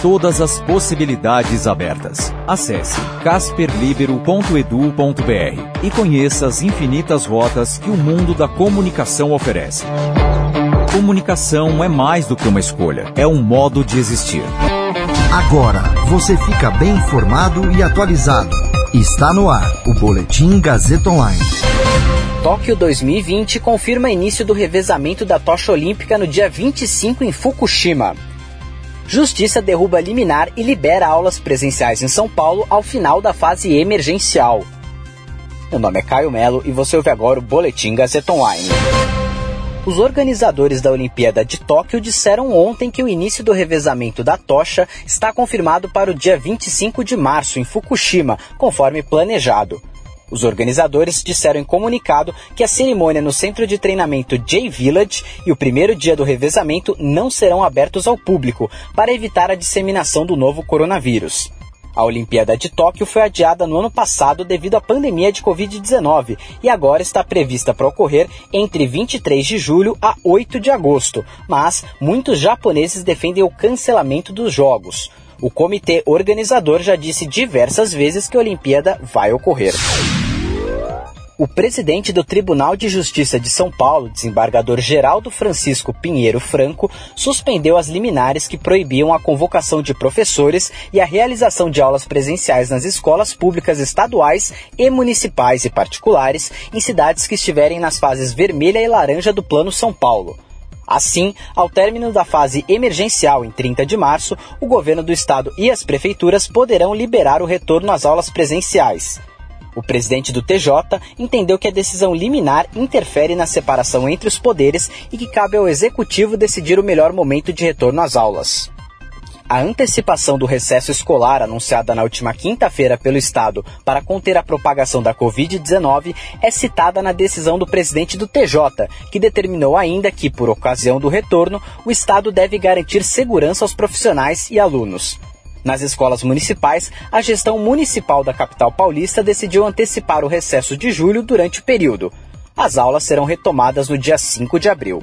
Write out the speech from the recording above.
Todas as possibilidades abertas. Acesse casperlibero.edu.br e conheça as infinitas rotas que o mundo da comunicação oferece. Comunicação é mais do que uma escolha, é um modo de existir. Agora você fica bem informado e atualizado. Está no ar o Boletim Gazeta Online. Tóquio 2020 confirma início do revezamento da tocha olímpica no dia 25 em Fukushima. Justiça derruba liminar e libera aulas presenciais em São Paulo ao final da fase emergencial. Meu nome é Caio Melo e você ouve agora o Boletim Gazeta Online. Os organizadores da Olimpíada de Tóquio disseram ontem que o início do revezamento da tocha está confirmado para o dia 25 de março em Fukushima, conforme planejado. Os organizadores disseram em comunicado que a cerimônia no centro de treinamento J Village e o primeiro dia do revezamento não serão abertos ao público para evitar a disseminação do novo coronavírus. A Olimpíada de Tóquio foi adiada no ano passado devido à pandemia de Covid-19 e agora está prevista para ocorrer entre 23 de julho a 8 de agosto, mas muitos japoneses defendem o cancelamento dos Jogos. O comitê organizador já disse diversas vezes que a Olimpíada vai ocorrer. O presidente do Tribunal de Justiça de São Paulo, desembargador Geraldo Francisco Pinheiro Franco, suspendeu as liminares que proibiam a convocação de professores e a realização de aulas presenciais nas escolas públicas estaduais e municipais e particulares em cidades que estiverem nas fases vermelha e laranja do Plano São Paulo. Assim, ao término da fase emergencial em 30 de março, o governo do estado e as prefeituras poderão liberar o retorno às aulas presenciais. O presidente do TJ entendeu que a decisão liminar interfere na separação entre os poderes e que cabe ao executivo decidir o melhor momento de retorno às aulas. A antecipação do recesso escolar anunciada na última quinta-feira pelo Estado para conter a propagação da Covid-19 é citada na decisão do presidente do TJ, que determinou ainda que, por ocasião do retorno, o Estado deve garantir segurança aos profissionais e alunos. Nas escolas municipais, a gestão municipal da capital paulista decidiu antecipar o recesso de julho durante o período. As aulas serão retomadas no dia 5 de abril.